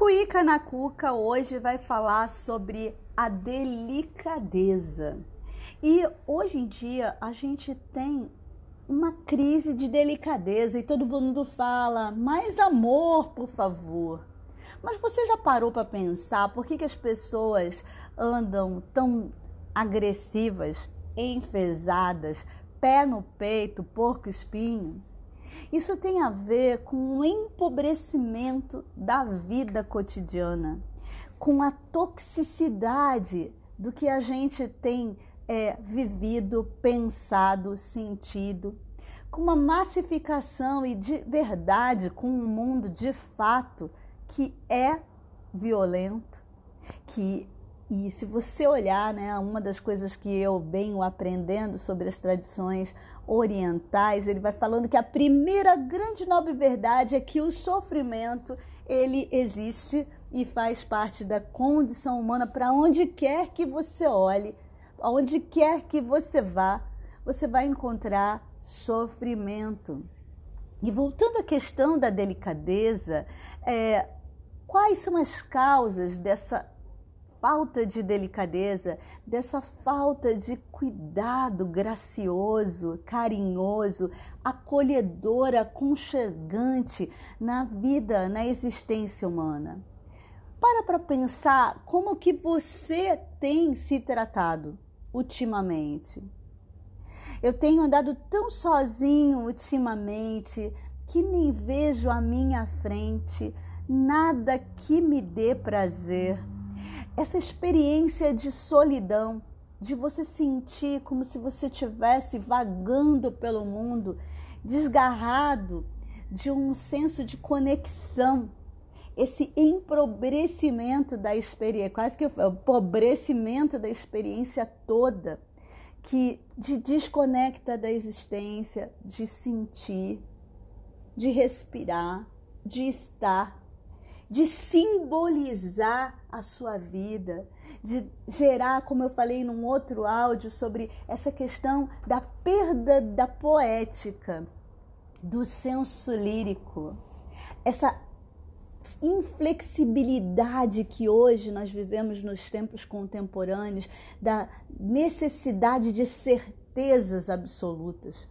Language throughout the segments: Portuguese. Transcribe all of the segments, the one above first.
Cuíca na Cuca hoje vai falar sobre a delicadeza. E hoje em dia a gente tem uma crise de delicadeza e todo mundo fala: mais amor, por favor. Mas você já parou para pensar por que, que as pessoas andam tão agressivas, enfesadas, pé no peito, porco espinho? Isso tem a ver com o empobrecimento da vida cotidiana, com a toxicidade do que a gente tem é, vivido, pensado, sentido, com uma massificação e de verdade, com um mundo de fato que é violento, que e se você olhar, né, uma das coisas que eu venho aprendendo sobre as tradições orientais, ele vai falando que a primeira grande nobre verdade é que o sofrimento ele existe e faz parte da condição humana para onde quer que você olhe, aonde quer que você vá, você vai encontrar sofrimento. E voltando à questão da delicadeza, é, quais são as causas dessa falta de delicadeza, dessa falta de cuidado gracioso, carinhoso, acolhedor, aconchegante na vida, na existência humana. Para para pensar como que você tem se tratado ultimamente. Eu tenho andado tão sozinho ultimamente que nem vejo à minha frente nada que me dê prazer essa experiência de solidão, de você sentir como se você estivesse vagando pelo mundo, desgarrado de um senso de conexão, esse empobrecimento da experiência, quase que o empobrecimento da experiência toda, que te desconecta da existência, de sentir, de respirar, de estar de simbolizar a sua vida, de gerar, como eu falei num outro áudio, sobre essa questão da perda da poética, do senso lírico, essa inflexibilidade que hoje nós vivemos nos tempos contemporâneos, da necessidade de certezas absolutas.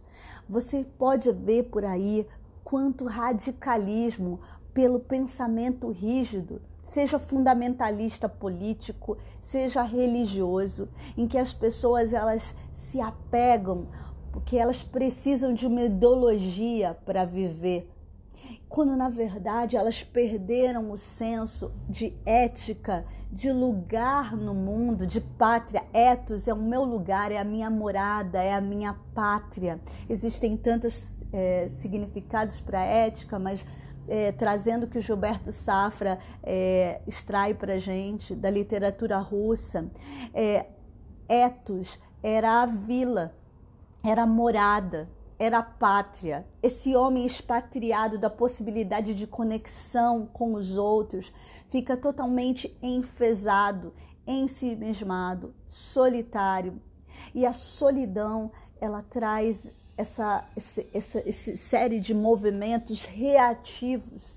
Você pode ver por aí quanto radicalismo, pelo pensamento rígido, seja fundamentalista político, seja religioso, em que as pessoas elas se apegam porque elas precisam de uma ideologia para viver, quando na verdade elas perderam o senso de ética, de lugar no mundo, de pátria. Etos é o meu lugar, é a minha morada, é a minha pátria. Existem tantos é, significados para ética, mas é, trazendo o que o Gilberto Safra é, extrai para gente da literatura russa, é, etos era a vila, era a morada, era a pátria. Esse homem expatriado da possibilidade de conexão com os outros fica totalmente enfesado, ensimismado, solitário. E a solidão, ela traz essa, essa, essa, série de movimentos reativos.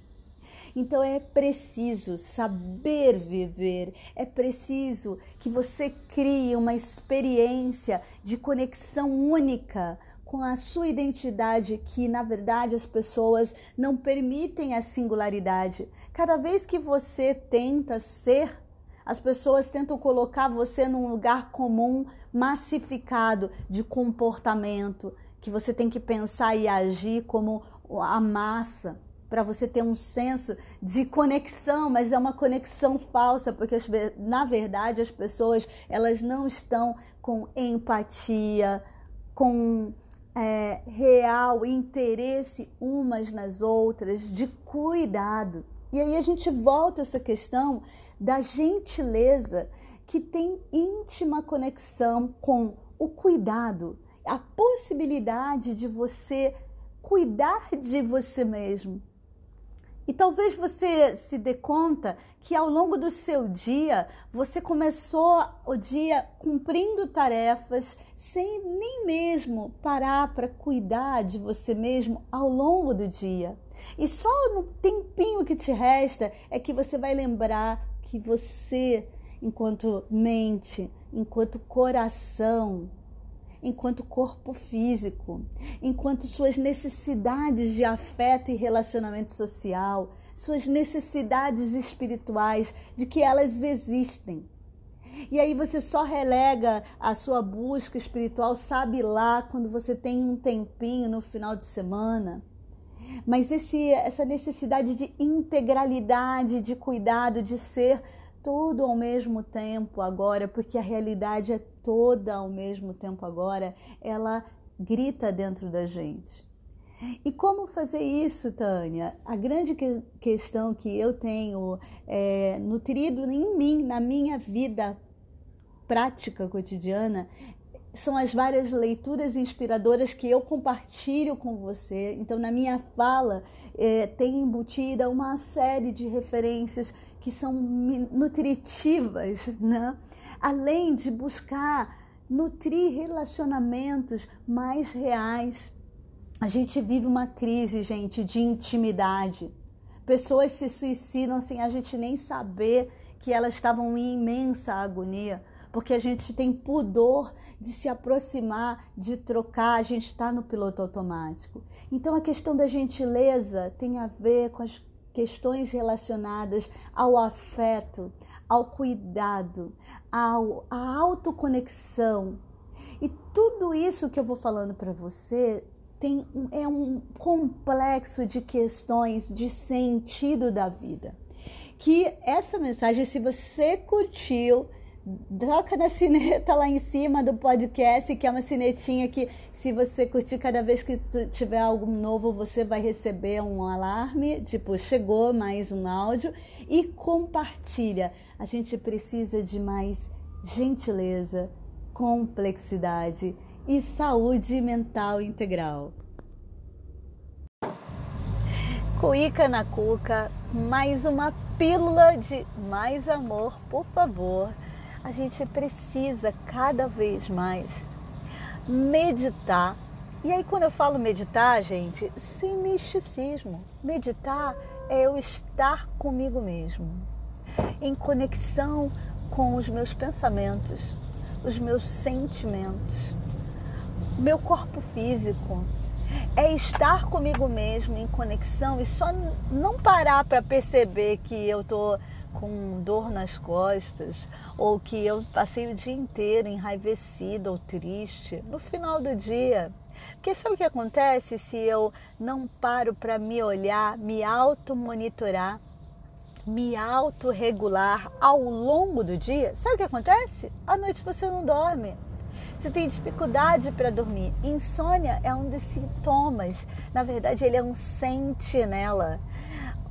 Então é preciso saber viver, é preciso que você crie uma experiência de conexão única com a sua identidade, que na verdade as pessoas não permitem a singularidade. Cada vez que você tenta ser, as pessoas tentam colocar você num lugar comum, massificado de comportamento, que você tem que pensar e agir como a massa para você ter um senso de conexão, mas é uma conexão falsa, porque na verdade as pessoas elas não estão com empatia, com é, real interesse umas nas outras, de cuidado. E aí a gente volta essa questão da gentileza que tem íntima conexão com o cuidado, a possibilidade de você cuidar de você mesmo. E talvez você se dê conta que ao longo do seu dia você começou o dia cumprindo tarefas sem nem mesmo parar para cuidar de você mesmo ao longo do dia. E só no tempinho que te resta é que você vai lembrar que você, enquanto mente, enquanto coração, enquanto corpo físico, enquanto suas necessidades de afeto e relacionamento social, suas necessidades espirituais, de que elas existem. E aí você só relega a sua busca espiritual, sabe lá, quando você tem um tempinho no final de semana. Mas esse, essa necessidade de integralidade, de cuidado, de ser tudo ao mesmo tempo agora, porque a realidade é toda ao mesmo tempo agora, ela grita dentro da gente. E como fazer isso, Tânia? A grande que questão que eu tenho é, nutrido em mim, na minha vida prática cotidiana, são as várias leituras inspiradoras que eu compartilho com você. Então, na minha fala, é, tem embutida uma série de referências que são nutritivas, né? Além de buscar nutrir relacionamentos mais reais. A gente vive uma crise, gente, de intimidade. Pessoas se suicidam sem a gente nem saber que elas estavam em imensa agonia, porque a gente tem pudor de se aproximar, de trocar, a gente está no piloto automático. Então a questão da gentileza tem a ver com as questões relacionadas ao afeto, ao cuidado, ao, à autoconexão. E tudo isso que eu vou falando para você tem, é um complexo de questões de sentido da vida. Que essa mensagem, se você curtiu, Troca na sineta lá em cima do podcast, que é uma sinetinha que, se você curtir cada vez que tiver algo novo, você vai receber um alarme, tipo, chegou mais um áudio. E compartilha. A gente precisa de mais gentileza, complexidade e saúde mental integral. Cuíca na cuca, mais uma pílula de mais amor, por favor a gente precisa cada vez mais meditar. E aí, quando eu falo meditar, gente, sem misticismo, meditar é eu estar comigo mesmo, em conexão com os meus pensamentos, os meus sentimentos, meu corpo físico. É estar comigo mesmo em conexão e só não parar para perceber que eu estou com dor nas costas ou que eu passei o dia inteiro enraivecido ou triste, no final do dia. Porque sabe o que acontece se eu não paro para me olhar, me auto-monitorar, me autorregular ao longo do dia? Sabe o que acontece? À noite você não dorme. Você tem dificuldade para dormir. Insônia é um dos sintomas. Na verdade, ele é um sentinela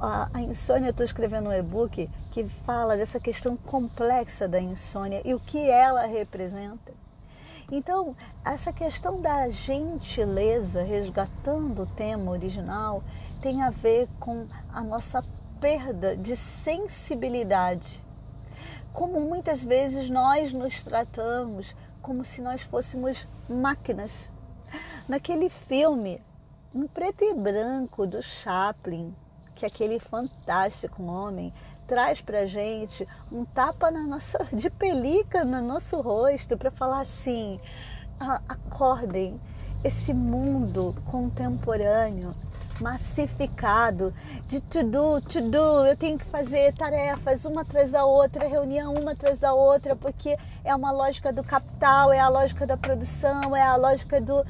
a insônia, eu estou escrevendo um e-book que fala dessa questão complexa da insônia e o que ela representa. Então, essa questão da gentileza, resgatando o tema original, tem a ver com a nossa perda de sensibilidade. Como muitas vezes nós nos tratamos como se nós fôssemos máquinas. Naquele filme, em preto e branco do Chaplin, que aquele fantástico homem traz para gente um tapa na nossa de pelica no nosso rosto para falar assim: acordem, esse mundo contemporâneo massificado de tudo, tudo, eu tenho que fazer tarefas uma atrás da outra, reunião uma atrás da outra, porque é uma lógica do capital, é a lógica da produção, é a lógica do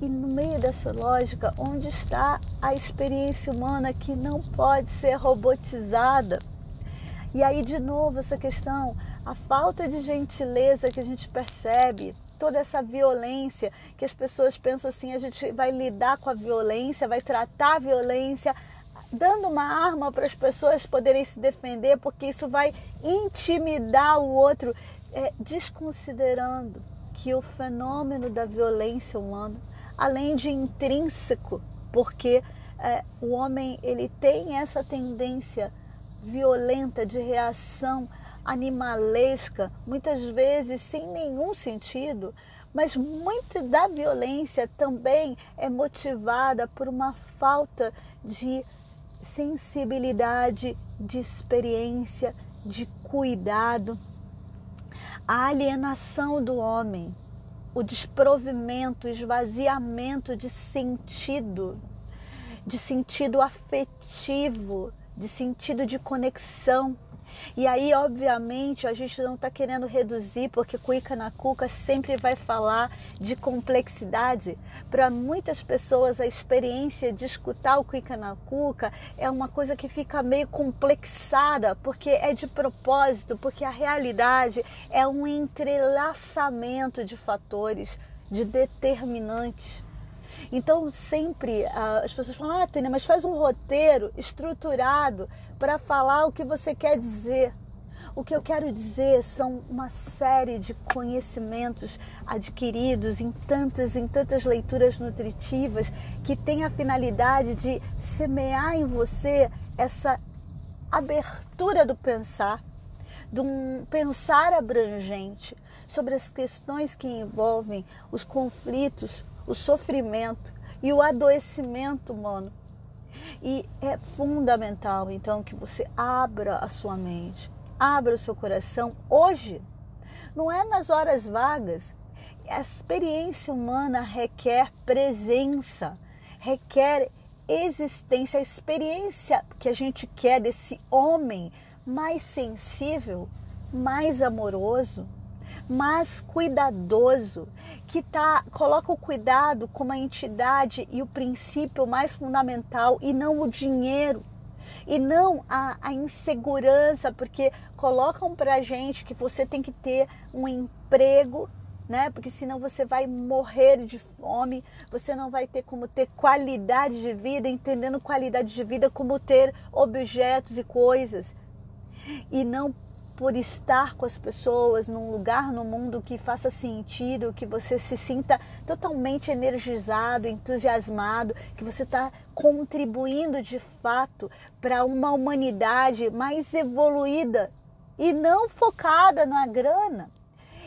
e no meio dessa lógica, onde está a experiência humana que não pode ser robotizada? E aí, de novo, essa questão, a falta de gentileza que a gente percebe, toda essa violência que as pessoas pensam assim: a gente vai lidar com a violência, vai tratar a violência, dando uma arma para as pessoas poderem se defender, porque isso vai intimidar o outro, é, desconsiderando que o fenômeno da violência humana além de intrínseco, porque é, o homem ele tem essa tendência violenta de reação animalesca, muitas vezes sem nenhum sentido, Mas muito da violência também é motivada por uma falta de sensibilidade, de experiência, de cuidado. A alienação do homem, o desprovimento, o esvaziamento de sentido, de sentido afetivo, de sentido de conexão e aí, obviamente, a gente não está querendo reduzir, porque Cuica na Cuca sempre vai falar de complexidade. Para muitas pessoas, a experiência de escutar o Cuica na Cuca é uma coisa que fica meio complexada, porque é de propósito, porque a realidade é um entrelaçamento de fatores, de determinantes. Então, sempre uh, as pessoas falam: ah, Tânia, mas faz um roteiro estruturado para falar o que você quer dizer. O que eu quero dizer são uma série de conhecimentos adquiridos em tantas, em tantas leituras nutritivas que tem a finalidade de semear em você essa abertura do pensar, de um pensar abrangente sobre as questões que envolvem os conflitos, o sofrimento e o adoecimento humano. E é fundamental, então, que você abra a sua mente, abra o seu coração hoje. Não é nas horas vagas. A experiência humana requer presença, requer existência, a experiência que a gente quer desse homem mais sensível, mais amoroso, mais cuidadoso, que tá, coloca o cuidado como a entidade e o princípio mais fundamental e não o dinheiro. E não a, a insegurança, porque colocam pra gente que você tem que ter um emprego né? Porque senão você vai morrer de fome, você não vai ter como ter qualidade de vida, entendendo qualidade de vida como ter objetos e coisas. E não por estar com as pessoas num lugar no mundo que faça sentido, que você se sinta totalmente energizado, entusiasmado, que você está contribuindo de fato para uma humanidade mais evoluída e não focada na grana.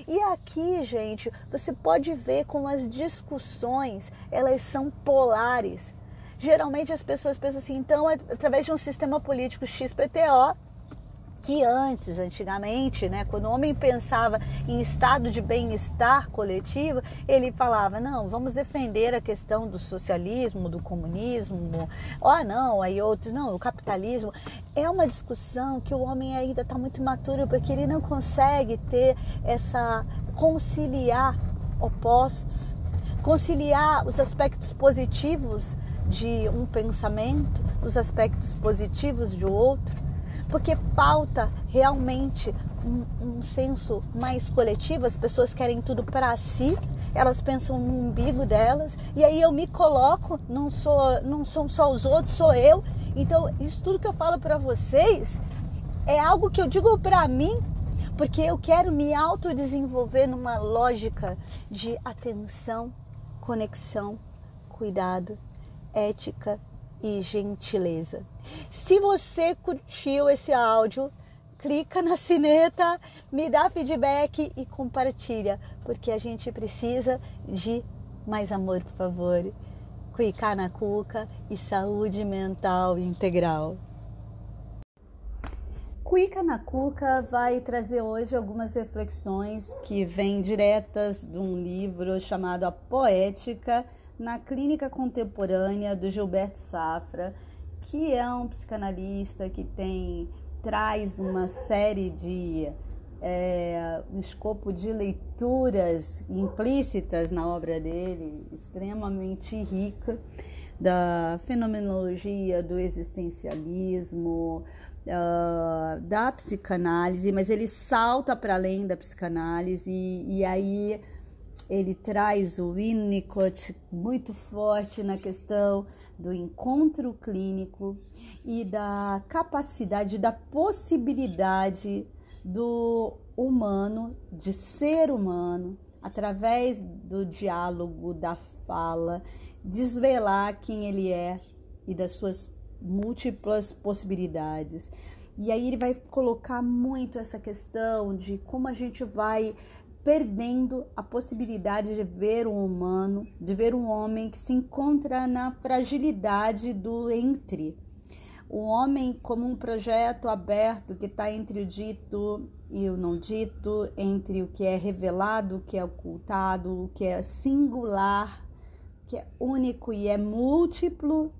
E aqui, gente, você pode ver como as discussões elas são polares. Geralmente as pessoas pensam assim, então, através de um sistema político XPTO, que antes, antigamente, né, quando o homem pensava em estado de bem-estar coletivo, ele falava: não, vamos defender a questão do socialismo, do comunismo, oh não, aí outros, não, o capitalismo. É uma discussão que o homem ainda está muito imaturo porque ele não consegue ter essa conciliar opostos, conciliar os aspectos positivos de um pensamento, os aspectos positivos de outro porque falta realmente um, um, senso mais coletivo. As pessoas querem tudo para si, elas pensam no umbigo delas, e aí eu me coloco, não sou, não são só os outros, sou eu. Então, isso tudo que eu falo para vocês é algo que eu digo para mim, porque eu quero me autodesenvolver numa lógica de atenção, conexão, cuidado, ética e gentileza. Se você curtiu esse áudio, clica na sineta, me dá feedback e compartilha, porque a gente precisa de mais amor, por favor. Cuicar na cuca e saúde mental integral. Cuica na Cuca vai trazer hoje algumas reflexões que vêm diretas de um livro chamado A Poética na Clínica Contemporânea do Gilberto Safra, que é um psicanalista que tem traz uma série de é, um escopo de leituras implícitas na obra dele, extremamente rica, da fenomenologia, do existencialismo, uh, da psicanálise, mas ele salta para além da psicanálise e, e aí ele traz o Winnicott muito forte na questão do encontro clínico e da capacidade, da possibilidade do humano, de ser humano, através do diálogo, da fala, desvelar quem ele é e das suas múltiplas possibilidades. E aí ele vai colocar muito essa questão de como a gente vai perdendo a possibilidade de ver um humano, de ver um homem que se encontra na fragilidade do entre. O homem como um projeto aberto que está entre o dito e o não dito, entre o que é revelado, o que é ocultado, o que é singular, que é único e é múltiplo,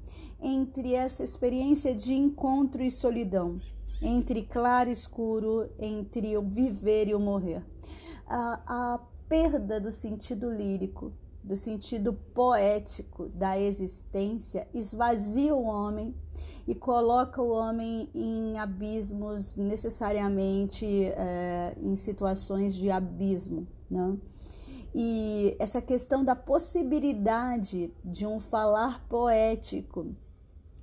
entre essa experiência de encontro e solidão, entre claro e escuro, entre o viver e o morrer a, a perda do sentido lírico, do sentido poético da existência, esvazia o homem e coloca o homem em abismos, necessariamente é, em situações de abismo. Né? E essa questão da possibilidade de um falar poético,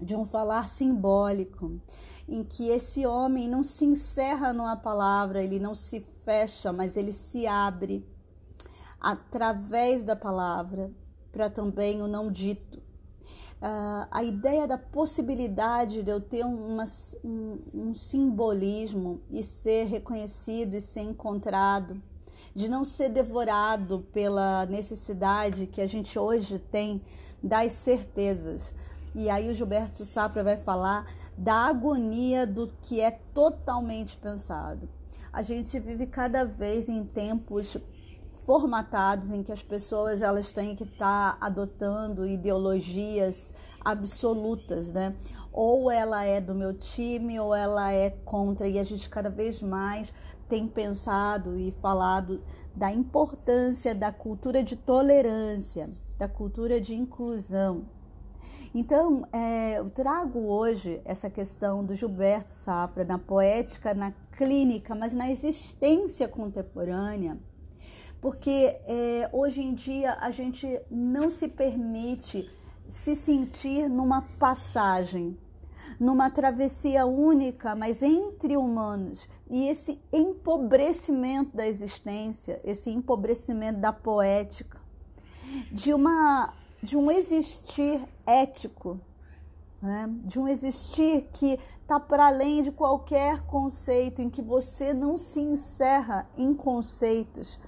de um falar simbólico, em que esse homem não se encerra numa palavra, ele não se fecha, mas ele se abre através da palavra para também o não dito. Uh, a ideia da possibilidade de eu ter uma, um, um simbolismo e ser reconhecido e ser encontrado, de não ser devorado pela necessidade que a gente hoje tem das certezas. E aí o Gilberto Safra vai falar da agonia do que é totalmente pensado. A gente vive cada vez em tempos formatados em que as pessoas elas têm que estar tá adotando ideologias absolutas, né? Ou ela é do meu time ou ela é contra e a gente cada vez mais tem pensado e falado da importância da cultura de tolerância, da cultura de inclusão, então, é, eu trago hoje essa questão do Gilberto Safra na poética, na clínica, mas na existência contemporânea, porque é, hoje em dia a gente não se permite se sentir numa passagem, numa travessia única, mas entre humanos. E esse empobrecimento da existência, esse empobrecimento da poética, de uma de um existir ético, né? de um existir que está para além de qualquer conceito, em que você não se encerra em conceitos,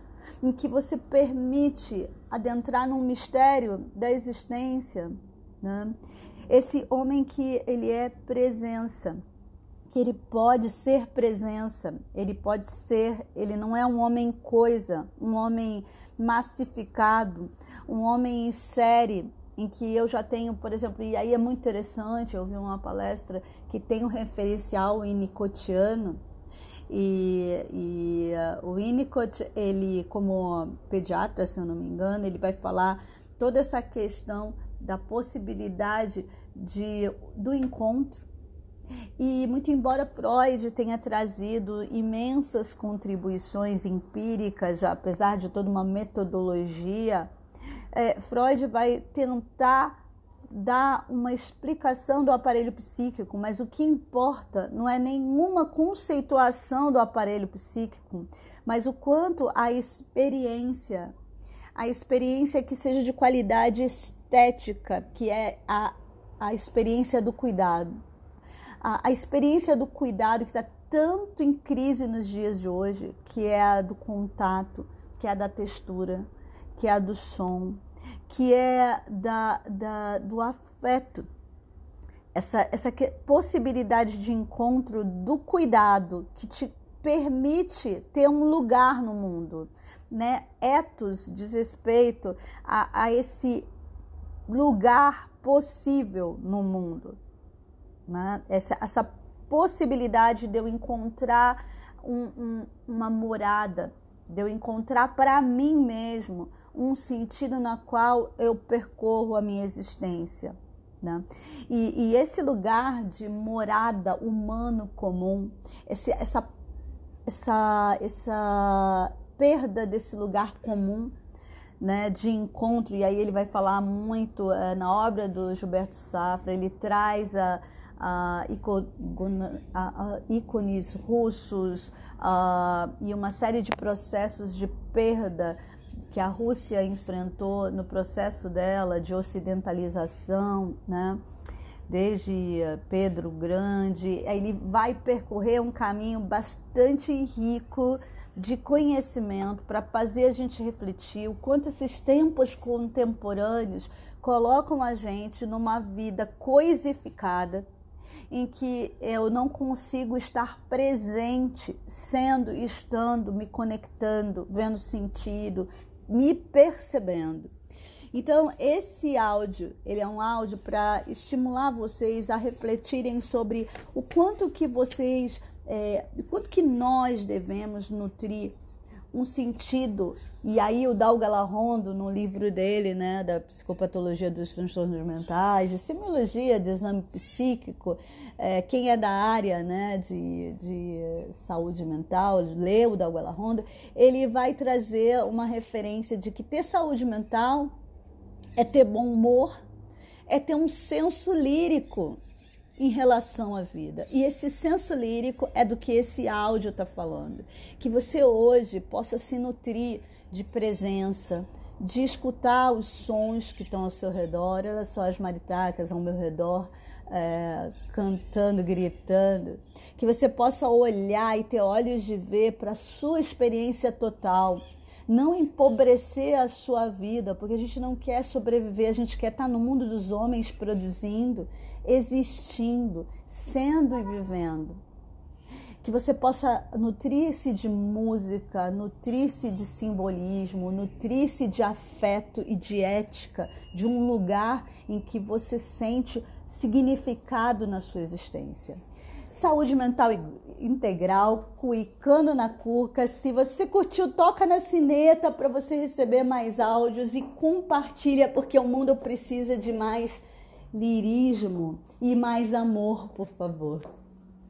em que você permite adentrar num mistério da existência. Né? Esse homem que ele é presença, que ele pode ser presença, ele pode ser, ele não é um homem coisa, um homem massificado, um homem em série, em que eu já tenho, por exemplo, e aí é muito interessante, eu vi uma palestra que tem um referencial winnicottiano, e, e uh, o Winnicott, ele como pediatra, se eu não me engano, ele vai falar toda essa questão da possibilidade de, do encontro. E muito embora Freud tenha trazido imensas contribuições empíricas, apesar de toda uma metodologia, é, Freud vai tentar dar uma explicação do aparelho psíquico, mas o que importa não é nenhuma conceituação do aparelho psíquico, mas o quanto a experiência, a experiência que seja de qualidade estética, que é a, a experiência do cuidado. A, a experiência do cuidado que está tanto em crise nos dias de hoje, que é a do contato, que é a da textura, que é a do som, que é da, da, do afeto. Essa, essa possibilidade de encontro do cuidado que te permite ter um lugar no mundo, né? Etos diz respeito a, a esse lugar possível no mundo, né? Essa, essa possibilidade de eu encontrar um, um, uma morada, de eu encontrar para mim mesmo um sentido na qual eu percorro a minha existência. Né? E, e esse lugar de morada humano comum, esse, essa, essa, essa perda desse lugar comum, né, de encontro, e aí ele vai falar muito é, na obra do Gilberto Safra, ele traz a, ícones russos e uma série de processos de perda que a Rússia enfrentou no processo dela de ocidentalização, né? desde Pedro Grande, ele vai percorrer um caminho bastante rico de conhecimento para fazer a gente refletir o quanto esses tempos contemporâneos colocam a gente numa vida coisificada em que eu não consigo estar presente, sendo, estando, me conectando, vendo sentido, me percebendo. Então, esse áudio, ele é um áudio para estimular vocês a refletirem sobre o quanto que vocês, é, o quanto que nós devemos nutrir um sentido. E aí o Dal Galarrondo, no livro dele, né, da psicopatologia dos transtornos mentais, de semiologia, de exame psíquico, é, quem é da área né, de, de saúde mental, lê o Dal Galarrondo, ele vai trazer uma referência de que ter saúde mental é ter bom humor, é ter um senso lírico, em relação à vida. E esse senso lírico é do que esse áudio está falando. Que você hoje possa se nutrir de presença, de escutar os sons que estão ao seu redor. Olha só as maritacas ao meu redor, é, cantando, gritando. Que você possa olhar e ter olhos de ver para a sua experiência total não empobrecer a sua vida, porque a gente não quer sobreviver, a gente quer estar no mundo dos homens produzindo, existindo, sendo e vivendo. Que você possa nutrir-se de música, nutrir-se de simbolismo, nutrir-se de afeto e de ética, de um lugar em que você sente significado na sua existência saúde mental integral, cuicando na curca. Se você curtiu, toca na sineta para você receber mais áudios e compartilha, porque o mundo precisa de mais lirismo e mais amor, por favor.